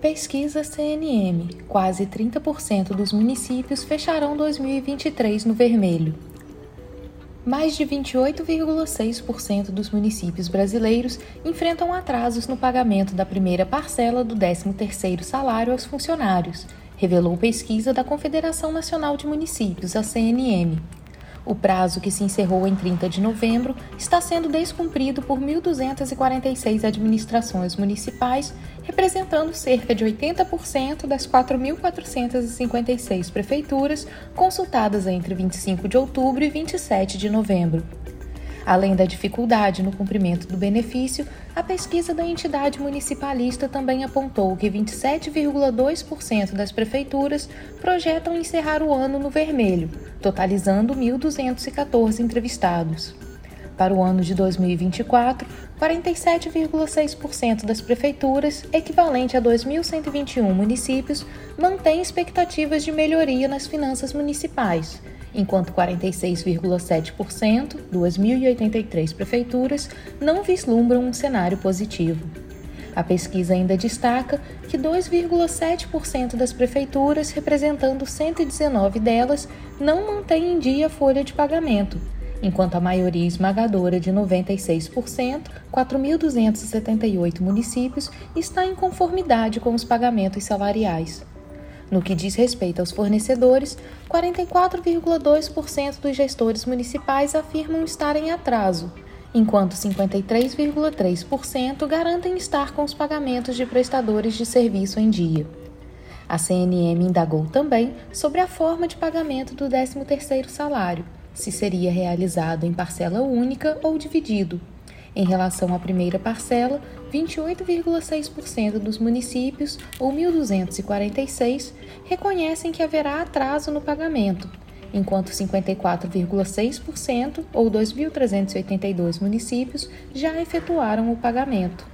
Pesquisa CNM: quase 30% dos municípios fecharão 2023 no vermelho. Mais de 28,6% dos municípios brasileiros enfrentam atrasos no pagamento da primeira parcela do 13º salário aos funcionários, revelou pesquisa da Confederação Nacional de Municípios, a CNM. O prazo, que se encerrou em 30 de novembro, está sendo descumprido por 1.246 administrações municipais, representando cerca de 80% das 4.456 prefeituras consultadas entre 25 de outubro e 27 de novembro. Além da dificuldade no cumprimento do benefício, a pesquisa da entidade municipalista também apontou que 27,2% das prefeituras projetam encerrar o ano no vermelho, totalizando 1.214 entrevistados. Para o ano de 2024, 47,6% das prefeituras, equivalente a 2.121 municípios, mantêm expectativas de melhoria nas finanças municipais enquanto 46,7%, 2.083 prefeituras, não vislumbram um cenário positivo. A pesquisa ainda destaca que 2,7% das prefeituras, representando 119 delas, não mantêm em dia a folha de pagamento, enquanto a maioria esmagadora de 96%, 4.278 municípios, está em conformidade com os pagamentos salariais. No que diz respeito aos fornecedores, 44,2% dos gestores municipais afirmam estar em atraso, enquanto 53,3% garantem estar com os pagamentos de prestadores de serviço em dia. A CNM indagou também sobre a forma de pagamento do 13º salário, se seria realizado em parcela única ou dividido, em relação à primeira parcela, 28,6% dos municípios, ou 1.246, reconhecem que haverá atraso no pagamento, enquanto 54,6%, ou 2.382 municípios, já efetuaram o pagamento.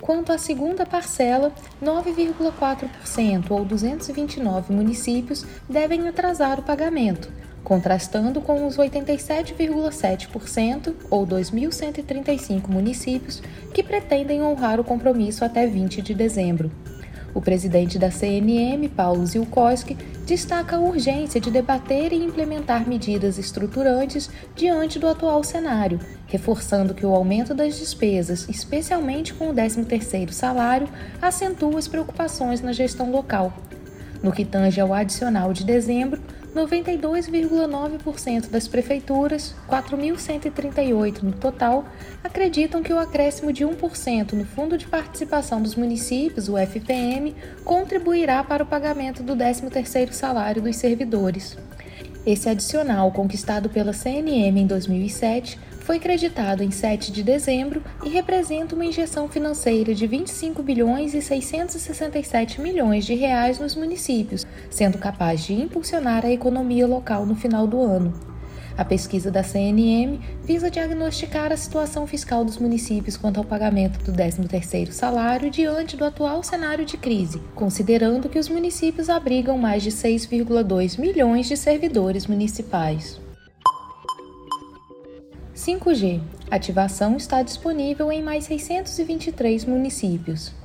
Quanto à segunda parcela, 9,4%, ou 229 municípios, devem atrasar o pagamento, contrastando com os 87,7%, ou 2.135 municípios, que pretendem honrar o compromisso até 20 de dezembro. O presidente da CNM, Paulo Zilkowski, destaca a urgência de debater e implementar medidas estruturantes diante do atual cenário, reforçando que o aumento das despesas, especialmente com o 13º salário, acentua as preocupações na gestão local. No que tange ao adicional de dezembro, 92,9% das prefeituras, 4.138 no total, acreditam que o acréscimo de 1% no Fundo de Participação dos Municípios, o FPM, contribuirá para o pagamento do 13º salário dos servidores. Esse adicional, conquistado pela CNM em 2007, foi creditado em 7 de dezembro e representa uma injeção financeira de 25 bilhões e 667 milhões de reais nos municípios, sendo capaz de impulsionar a economia local no final do ano. A pesquisa da CNM visa diagnosticar a situação fiscal dos municípios quanto ao pagamento do 13º salário diante do atual cenário de crise, considerando que os municípios abrigam mais de 6,2 milhões de servidores municipais. 5G. Ativação está disponível em mais 623 municípios.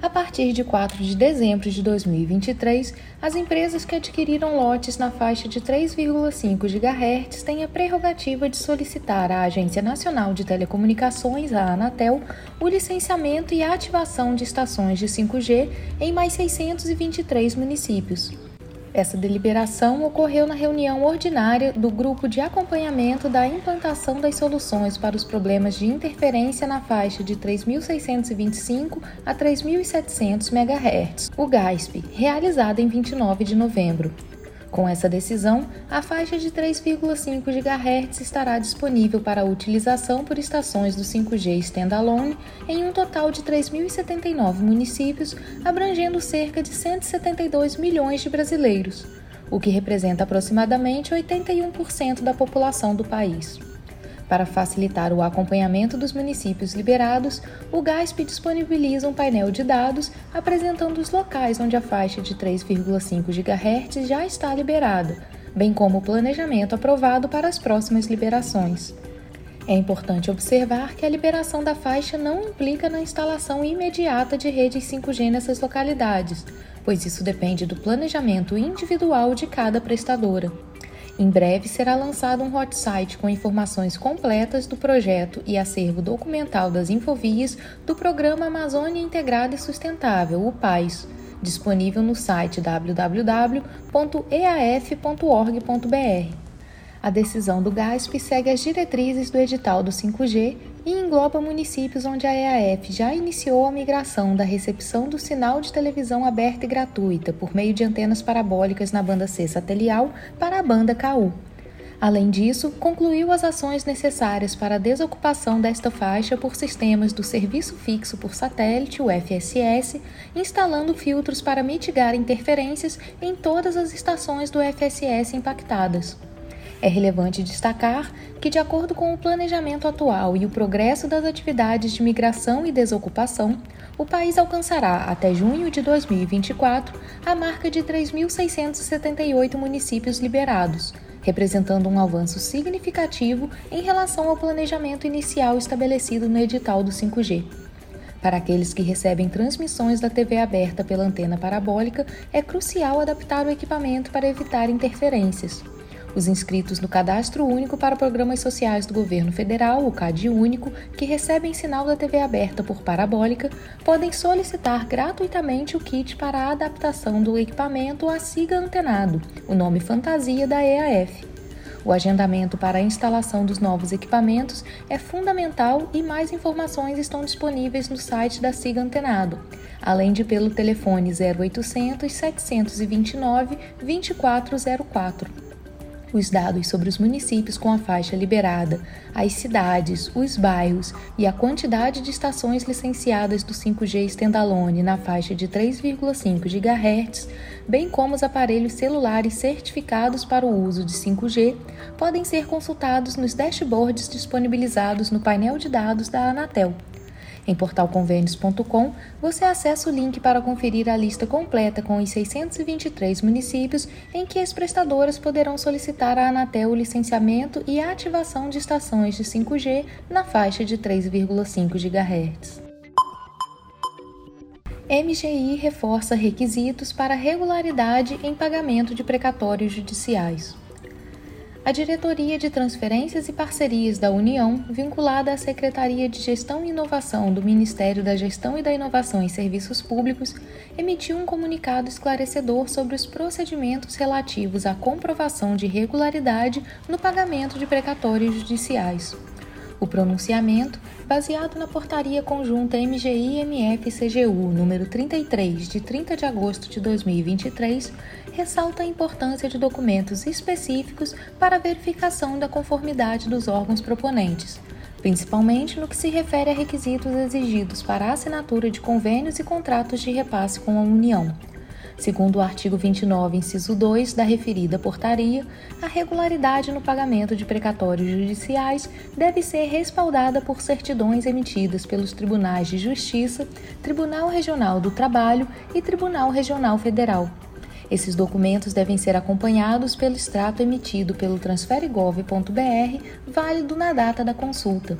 A partir de 4 de dezembro de 2023, as empresas que adquiriram lotes na faixa de 3,5 GHz têm a prerrogativa de solicitar à Agência Nacional de Telecomunicações, a Anatel, o licenciamento e a ativação de estações de 5G em mais 623 municípios. Essa deliberação ocorreu na reunião ordinária do Grupo de Acompanhamento da Implantação das Soluções para os Problemas de Interferência na faixa de 3.625 a 3.700 MHz, o GASP, realizada em 29 de novembro. Com essa decisão, a faixa de 3,5 GHz estará disponível para utilização por estações do 5G Standalone em um total de 3.079 municípios, abrangendo cerca de 172 milhões de brasileiros, o que representa aproximadamente 81% da população do país. Para facilitar o acompanhamento dos municípios liberados, o GASP disponibiliza um painel de dados apresentando os locais onde a faixa de 3,5 GHz já está liberada, bem como o planejamento aprovado para as próximas liberações. É importante observar que a liberação da faixa não implica na instalação imediata de redes 5G nessas localidades, pois isso depende do planejamento individual de cada prestadora. Em breve será lançado um hot site com informações completas do projeto e acervo documental das infovias do Programa Amazônia Integrada e Sustentável, o PAIS, disponível no site www.eaf.org.br. A decisão do GASP segue as diretrizes do edital do 5G e engloba municípios onde a EAF já iniciou a migração da recepção do sinal de televisão aberta e gratuita por meio de antenas parabólicas na banda C satelial para a banda KU. Além disso, concluiu as ações necessárias para a desocupação desta faixa por sistemas do Serviço Fixo por Satélite, o FSS, instalando filtros para mitigar interferências em todas as estações do FSS impactadas. É relevante destacar que, de acordo com o planejamento atual e o progresso das atividades de migração e desocupação, o país alcançará, até junho de 2024, a marca de 3.678 municípios liberados, representando um avanço significativo em relação ao planejamento inicial estabelecido no edital do 5G. Para aqueles que recebem transmissões da TV aberta pela antena parabólica, é crucial adaptar o equipamento para evitar interferências. Os inscritos no Cadastro Único para Programas Sociais do Governo Federal, o CAD Único, que recebem sinal da TV aberta por parabólica, podem solicitar gratuitamente o kit para a adaptação do equipamento à SIGA antenado, o nome fantasia da EAF. O agendamento para a instalação dos novos equipamentos é fundamental e mais informações estão disponíveis no site da SIGA Antenado, além de pelo telefone 0800 729 2404 os dados sobre os municípios com a faixa liberada, as cidades, os bairros e a quantidade de estações licenciadas do 5G standalone na faixa de 3,5 GHz, bem como os aparelhos celulares certificados para o uso de 5G, podem ser consultados nos dashboards disponibilizados no painel de dados da Anatel. Em portalconvênios.com, você acessa o link para conferir a lista completa com os 623 municípios em que as prestadoras poderão solicitar à Anatel o licenciamento e a ativação de estações de 5G na faixa de 3,5 GHz. MGI reforça requisitos para regularidade em pagamento de precatórios judiciais a Diretoria de Transferências e Parcerias da União, vinculada à Secretaria de Gestão e Inovação do Ministério da Gestão e da Inovação em Serviços Públicos, emitiu um comunicado esclarecedor sobre os procedimentos relativos à comprovação de regularidade no pagamento de precatórios judiciais. O pronunciamento, baseado na Portaria Conjunta MGI-MF-CGU número 33, de 30 de agosto de 2023, ressalta a importância de documentos específicos para a verificação da conformidade dos órgãos proponentes, principalmente no que se refere a requisitos exigidos para a assinatura de convênios e contratos de repasse com a União. Segundo o artigo 29, inciso 2 da referida portaria, a regularidade no pagamento de precatórios judiciais deve ser respaldada por certidões emitidas pelos Tribunais de Justiça, Tribunal Regional do Trabalho e Tribunal Regional Federal. Esses documentos devem ser acompanhados pelo extrato emitido pelo transferegov.br, válido na data da consulta.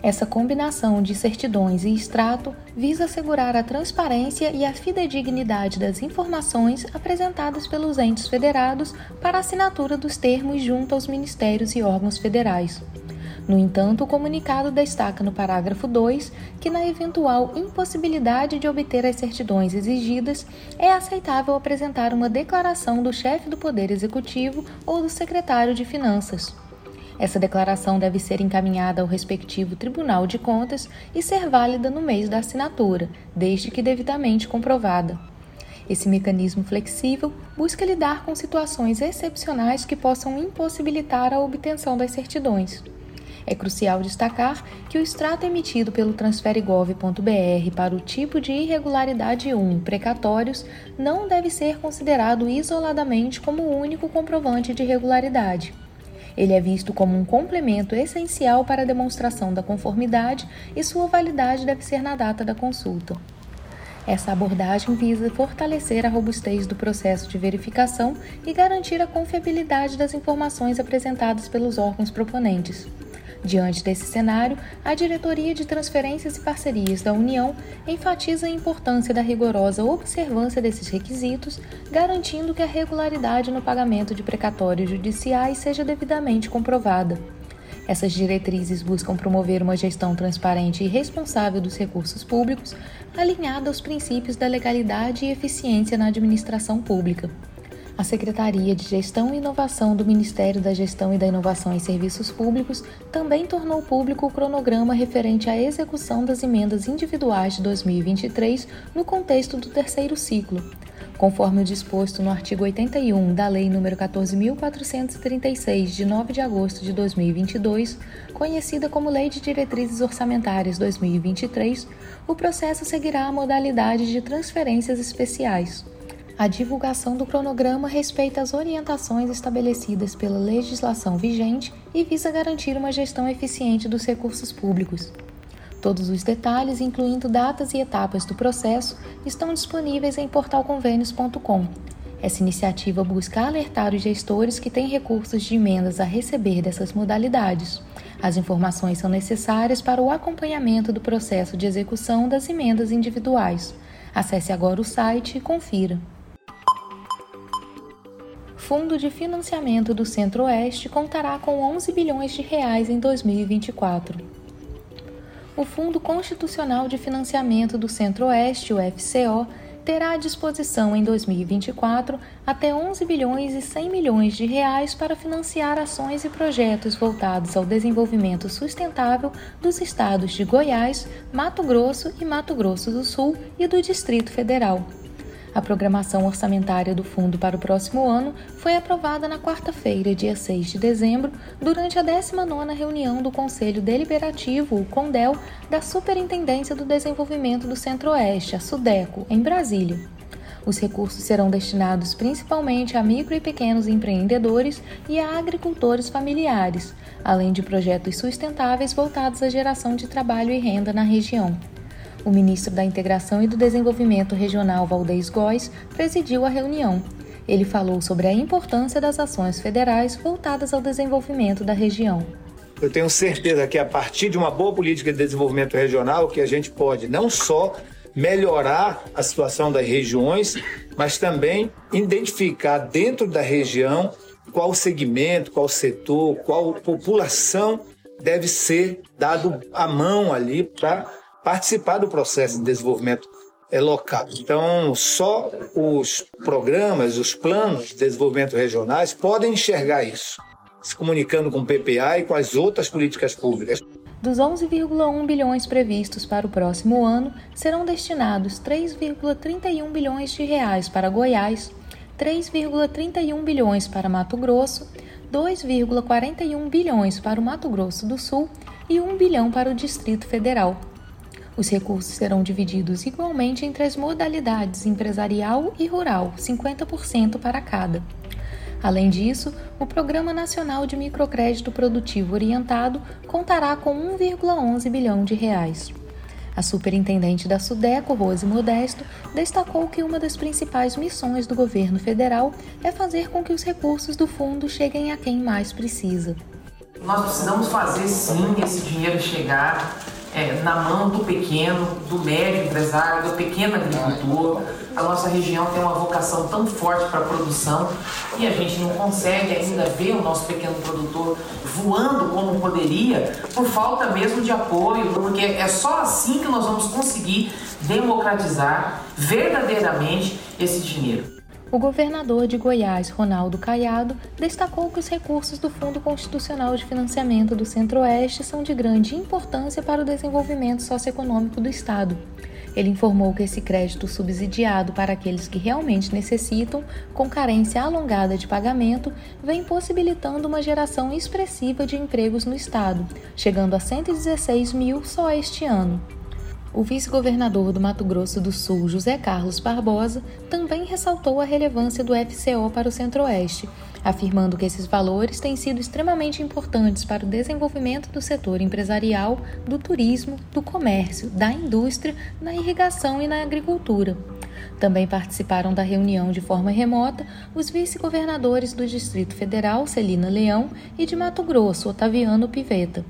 Essa combinação de certidões e extrato visa assegurar a transparência e a fidedignidade das informações apresentadas pelos entes federados para assinatura dos termos junto aos ministérios e órgãos federais. No entanto, o comunicado destaca no parágrafo 2 que, na eventual impossibilidade de obter as certidões exigidas, é aceitável apresentar uma declaração do chefe do Poder Executivo ou do secretário de Finanças. Essa declaração deve ser encaminhada ao respectivo Tribunal de Contas e ser válida no mês da assinatura, desde que devidamente comprovada. Esse mecanismo flexível busca lidar com situações excepcionais que possam impossibilitar a obtenção das certidões. É crucial destacar que o extrato emitido pelo transferegov.br para o tipo de irregularidade 1, precatórios, não deve ser considerado isoladamente como o único comprovante de irregularidade. Ele é visto como um complemento essencial para a demonstração da conformidade e sua validade deve ser na data da consulta. Essa abordagem visa fortalecer a robustez do processo de verificação e garantir a confiabilidade das informações apresentadas pelos órgãos proponentes. Diante desse cenário, a Diretoria de Transferências e Parcerias da União enfatiza a importância da rigorosa observância desses requisitos, garantindo que a regularidade no pagamento de precatórios judiciais seja devidamente comprovada. Essas diretrizes buscam promover uma gestão transparente e responsável dos recursos públicos, alinhada aos princípios da legalidade e eficiência na administração pública. A Secretaria de Gestão e Inovação do Ministério da Gestão e da Inovação em Serviços Públicos também tornou público o cronograma referente à execução das emendas individuais de 2023 no contexto do terceiro ciclo. Conforme o disposto no artigo 81 da Lei nº 14.436, de 9 de agosto de 2022, conhecida como Lei de Diretrizes Orçamentárias 2023, o processo seguirá a modalidade de transferências especiais. A divulgação do cronograma respeita as orientações estabelecidas pela legislação vigente e visa garantir uma gestão eficiente dos recursos públicos. Todos os detalhes, incluindo datas e etapas do processo, estão disponíveis em portalconvênios.com. Essa iniciativa busca alertar os gestores que têm recursos de emendas a receber dessas modalidades. As informações são necessárias para o acompanhamento do processo de execução das emendas individuais. Acesse agora o site e confira. Fundo de Financiamento do Centro-Oeste contará com 11 bilhões de reais em 2024. O Fundo Constitucional de Financiamento do Centro-Oeste, o FCO, terá à disposição em 2024 até 11 bilhões e 100 milhões de reais para financiar ações e projetos voltados ao desenvolvimento sustentável dos estados de Goiás, Mato Grosso e Mato Grosso do Sul e do Distrito Federal. A programação orçamentária do fundo para o próximo ano foi aprovada na quarta-feira, dia 6 de dezembro, durante a 19ª reunião do Conselho Deliberativo, o CONDEL, da Superintendência do Desenvolvimento do Centro-Oeste, a SUDECO, em Brasília. Os recursos serão destinados principalmente a micro e pequenos empreendedores e a agricultores familiares, além de projetos sustentáveis voltados à geração de trabalho e renda na região. O ministro da Integração e do Desenvolvimento Regional, Valdez Góes, presidiu a reunião. Ele falou sobre a importância das ações federais voltadas ao desenvolvimento da região. Eu tenho certeza que a partir de uma boa política de desenvolvimento regional que a gente pode não só melhorar a situação das regiões, mas também identificar dentro da região qual segmento, qual setor, qual população deve ser dado a mão ali para participar do processo de desenvolvimento é, local. Então, só os programas, os planos de desenvolvimento regionais podem enxergar isso, se comunicando com o PPA e com as outras políticas públicas. Dos 11,1 bilhões previstos para o próximo ano, serão destinados 3,31 bilhões de reais para Goiás, 3,31 bilhões para Mato Grosso, 2,41 bilhões para o Mato Grosso do Sul e 1 bilhão para o Distrito Federal. Os recursos serão divididos igualmente entre as modalidades empresarial e rural, 50% para cada. Além disso, o Programa Nacional de Microcrédito Produtivo Orientado contará com 1,11 bilhão de reais. A superintendente da Sudeco, Rose Modesto, destacou que uma das principais missões do governo federal é fazer com que os recursos do fundo cheguem a quem mais precisa. Nós precisamos fazer sim esse dinheiro chegar é, na mão do pequeno, do médio empresário, do pequeno agricultor. A nossa região tem uma vocação tão forte para a produção e a gente não consegue ainda ver o nosso pequeno produtor voando como poderia por falta mesmo de apoio, porque é só assim que nós vamos conseguir democratizar verdadeiramente esse dinheiro. O governador de Goiás, Ronaldo Caiado, destacou que os recursos do Fundo Constitucional de Financiamento do Centro-Oeste são de grande importância para o desenvolvimento socioeconômico do Estado. Ele informou que esse crédito subsidiado para aqueles que realmente necessitam, com carência alongada de pagamento, vem possibilitando uma geração expressiva de empregos no estado, chegando a 116 mil só este ano. O vice-governador do Mato Grosso do Sul, José Carlos Barbosa, também ressaltou a relevância do FCO para o Centro-Oeste, afirmando que esses valores têm sido extremamente importantes para o desenvolvimento do setor empresarial, do turismo, do comércio, da indústria, na irrigação e na agricultura. Também participaram da reunião de forma remota os vice-governadores do Distrito Federal, Celina Leão, e de Mato Grosso, Otaviano Piveta.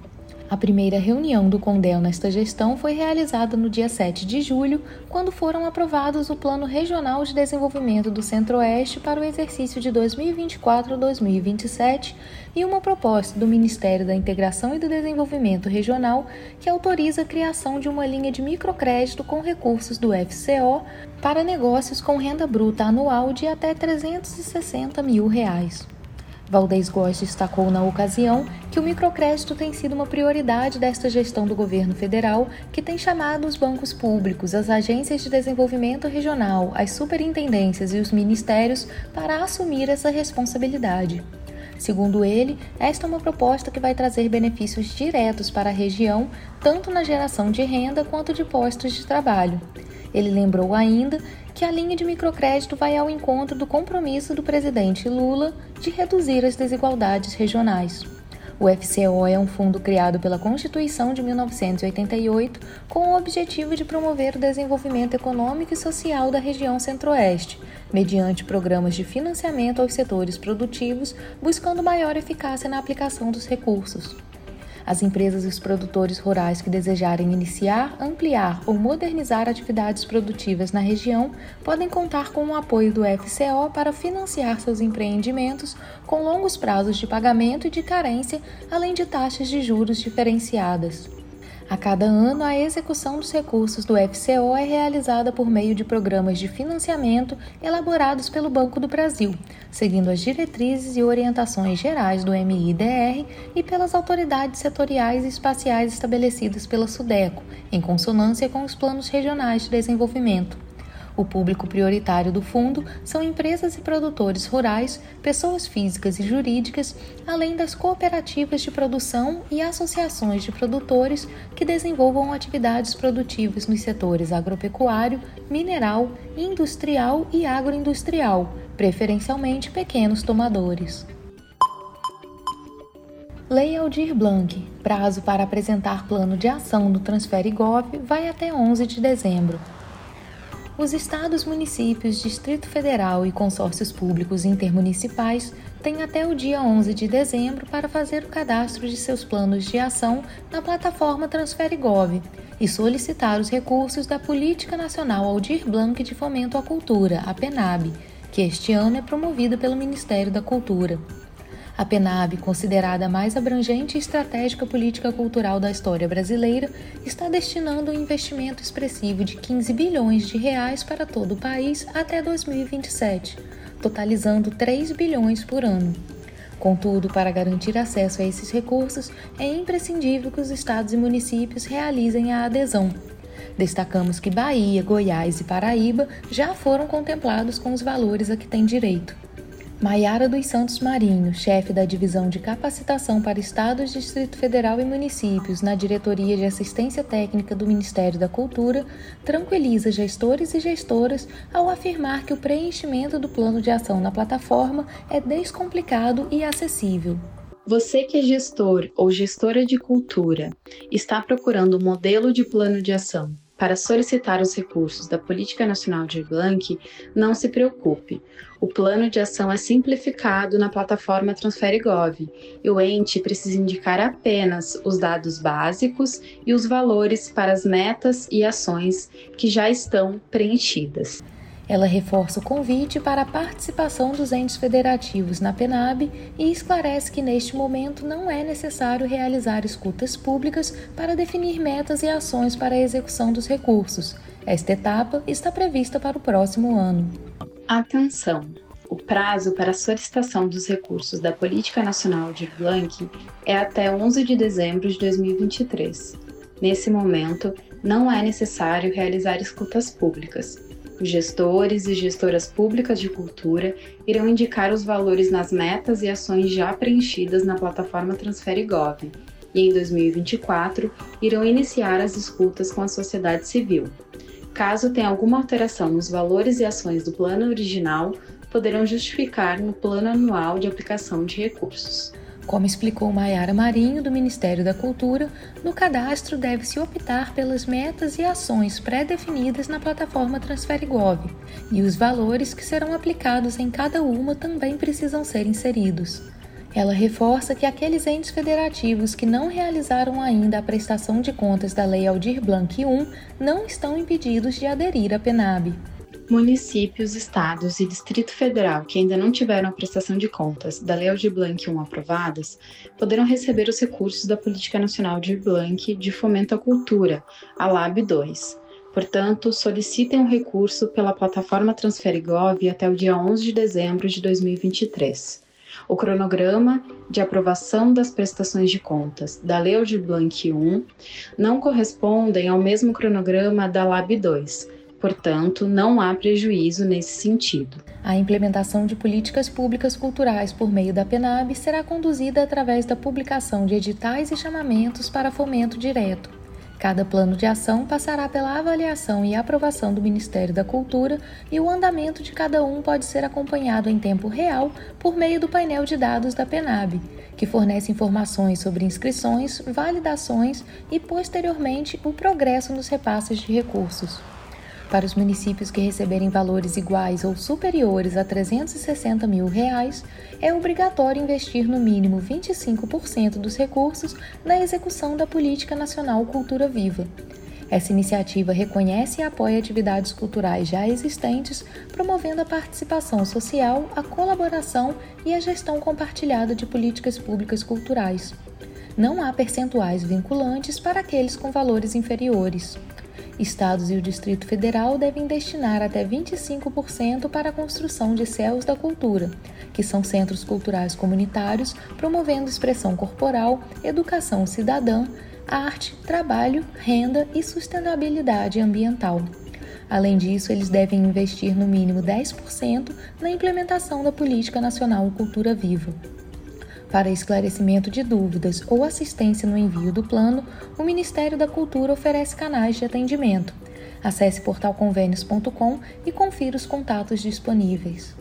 A primeira reunião do CONDEL nesta gestão foi realizada no dia 7 de julho, quando foram aprovados o Plano Regional de Desenvolvimento do Centro-Oeste para o exercício de 2024 a 2027 e uma proposta do Ministério da Integração e do Desenvolvimento Regional que autoriza a criação de uma linha de microcrédito com recursos do FCO para negócios com renda bruta anual de até 360 mil reais. Valdez Góes destacou na ocasião que o microcrédito tem sido uma prioridade desta gestão do governo federal, que tem chamado os bancos públicos, as agências de desenvolvimento regional, as superintendências e os ministérios para assumir essa responsabilidade. Segundo ele, esta é uma proposta que vai trazer benefícios diretos para a região, tanto na geração de renda quanto de postos de trabalho. Ele lembrou ainda que a linha de microcrédito vai ao encontro do compromisso do presidente Lula de reduzir as desigualdades regionais. O FCO é um fundo criado pela Constituição de 1988 com o objetivo de promover o desenvolvimento econômico e social da região Centro-Oeste, mediante programas de financiamento aos setores produtivos, buscando maior eficácia na aplicação dos recursos. As empresas e os produtores rurais que desejarem iniciar, ampliar ou modernizar atividades produtivas na região podem contar com o apoio do FCO para financiar seus empreendimentos com longos prazos de pagamento e de carência, além de taxas de juros diferenciadas. A cada ano, a execução dos recursos do FCO é realizada por meio de programas de financiamento elaborados pelo Banco do Brasil, seguindo as diretrizes e orientações gerais do MIDR e pelas autoridades setoriais e espaciais estabelecidas pela SUDECO, em consonância com os planos regionais de desenvolvimento. O público prioritário do fundo são empresas e produtores rurais, pessoas físicas e jurídicas, além das cooperativas de produção e associações de produtores que desenvolvam atividades produtivas nos setores agropecuário, mineral, industrial e agroindustrial, preferencialmente pequenos tomadores. Lei Aldir Blanc. Prazo para apresentar plano de ação no Transfere Gov vai até 11 de dezembro. Os estados, municípios, Distrito Federal e consórcios públicos intermunicipais têm até o dia 11 de dezembro para fazer o cadastro de seus planos de ação na plataforma TransfereGov e solicitar os recursos da Política Nacional Aldir Blanc de Fomento à Cultura, a PENAB, que este ano é promovida pelo Ministério da Cultura. A PENAB, considerada a mais abrangente e estratégica política cultural da história brasileira, está destinando um investimento expressivo de 15 bilhões de reais para todo o país até 2027, totalizando 3 bilhões por ano. Contudo, para garantir acesso a esses recursos, é imprescindível que os estados e municípios realizem a adesão. Destacamos que Bahia, Goiás e Paraíba já foram contemplados com os valores a que têm direito. Maiara dos Santos Marinho, chefe da Divisão de Capacitação para Estados, Distrito Federal e Municípios na Diretoria de Assistência Técnica do Ministério da Cultura, tranquiliza gestores e gestoras ao afirmar que o preenchimento do plano de ação na plataforma é descomplicado e acessível. Você que é gestor ou gestora de cultura, está procurando um modelo de plano de ação para solicitar os recursos da Política Nacional de Blanc, não se preocupe. O plano de ação é simplificado na plataforma TransfereGov e o ente precisa indicar apenas os dados básicos e os valores para as metas e ações que já estão preenchidas. Ela reforça o convite para a participação dos entes federativos na PENAB e esclarece que neste momento não é necessário realizar escutas públicas para definir metas e ações para a execução dos recursos. Esta etapa está prevista para o próximo ano. Atenção! O prazo para a solicitação dos recursos da Política Nacional de Blanc é até 11 de dezembro de 2023. Nesse momento, não é necessário realizar escutas públicas. Os gestores e gestoras públicas de cultura irão indicar os valores nas metas e ações já preenchidas na plataforma TransfereGov e, em 2024, irão iniciar as escutas com a sociedade civil. Caso tenha alguma alteração nos valores e ações do plano original, poderão justificar no plano anual de aplicação de recursos. Como explicou Maiara Marinho, do Ministério da Cultura, no cadastro deve-se optar pelas metas e ações pré-definidas na plataforma TransfereGov, e os valores que serão aplicados em cada uma também precisam ser inseridos. Ela reforça que aqueles entes federativos que não realizaram ainda a prestação de contas da Lei Aldir Blanc I não estão impedidos de aderir à PENAB. Municípios, estados e Distrito Federal que ainda não tiveram a prestação de contas da Lei Aldir Blanc 1 aprovadas poderão receber os recursos da Política Nacional de Blanc de Fomento à Cultura, a LAB 2. Portanto, solicitem um recurso pela plataforma TransfereGov até o dia 11 de dezembro de 2023. O cronograma de aprovação das prestações de contas da Lei Aldir Blanc 1 não correspondem ao mesmo cronograma da LAB 2, Portanto, não há prejuízo nesse sentido. A implementação de políticas públicas culturais por meio da PENAB será conduzida através da publicação de editais e chamamentos para fomento direto. Cada plano de ação passará pela avaliação e aprovação do Ministério da Cultura e o andamento de cada um pode ser acompanhado em tempo real por meio do painel de dados da PENAB, que fornece informações sobre inscrições, validações e, posteriormente, o progresso nos repasses de recursos. Para os municípios que receberem valores iguais ou superiores a 360 mil reais, é obrigatório investir no mínimo 25% dos recursos na execução da Política Nacional Cultura Viva. Essa iniciativa reconhece e apoia atividades culturais já existentes, promovendo a participação social, a colaboração e a gestão compartilhada de políticas públicas culturais. Não há percentuais vinculantes para aqueles com valores inferiores. Estados e o Distrito Federal devem destinar até 25% para a construção de céus da cultura, que são centros culturais comunitários promovendo expressão corporal, educação cidadã, arte, trabalho, renda e sustentabilidade ambiental. Além disso, eles devem investir no mínimo 10% na implementação da Política Nacional Cultura Viva. Para esclarecimento de dúvidas ou assistência no envio do plano, o Ministério da Cultura oferece canais de atendimento. Acesse portalconvênios.com e confira os contatos disponíveis.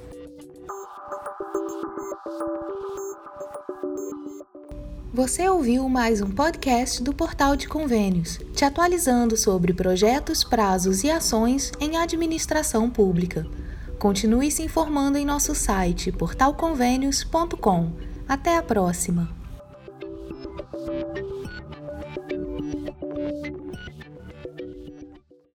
Você ouviu mais um podcast do Portal de Convênios, te atualizando sobre projetos, prazos e ações em administração pública. Continue se informando em nosso site portalconvênios.com. Até a próxima!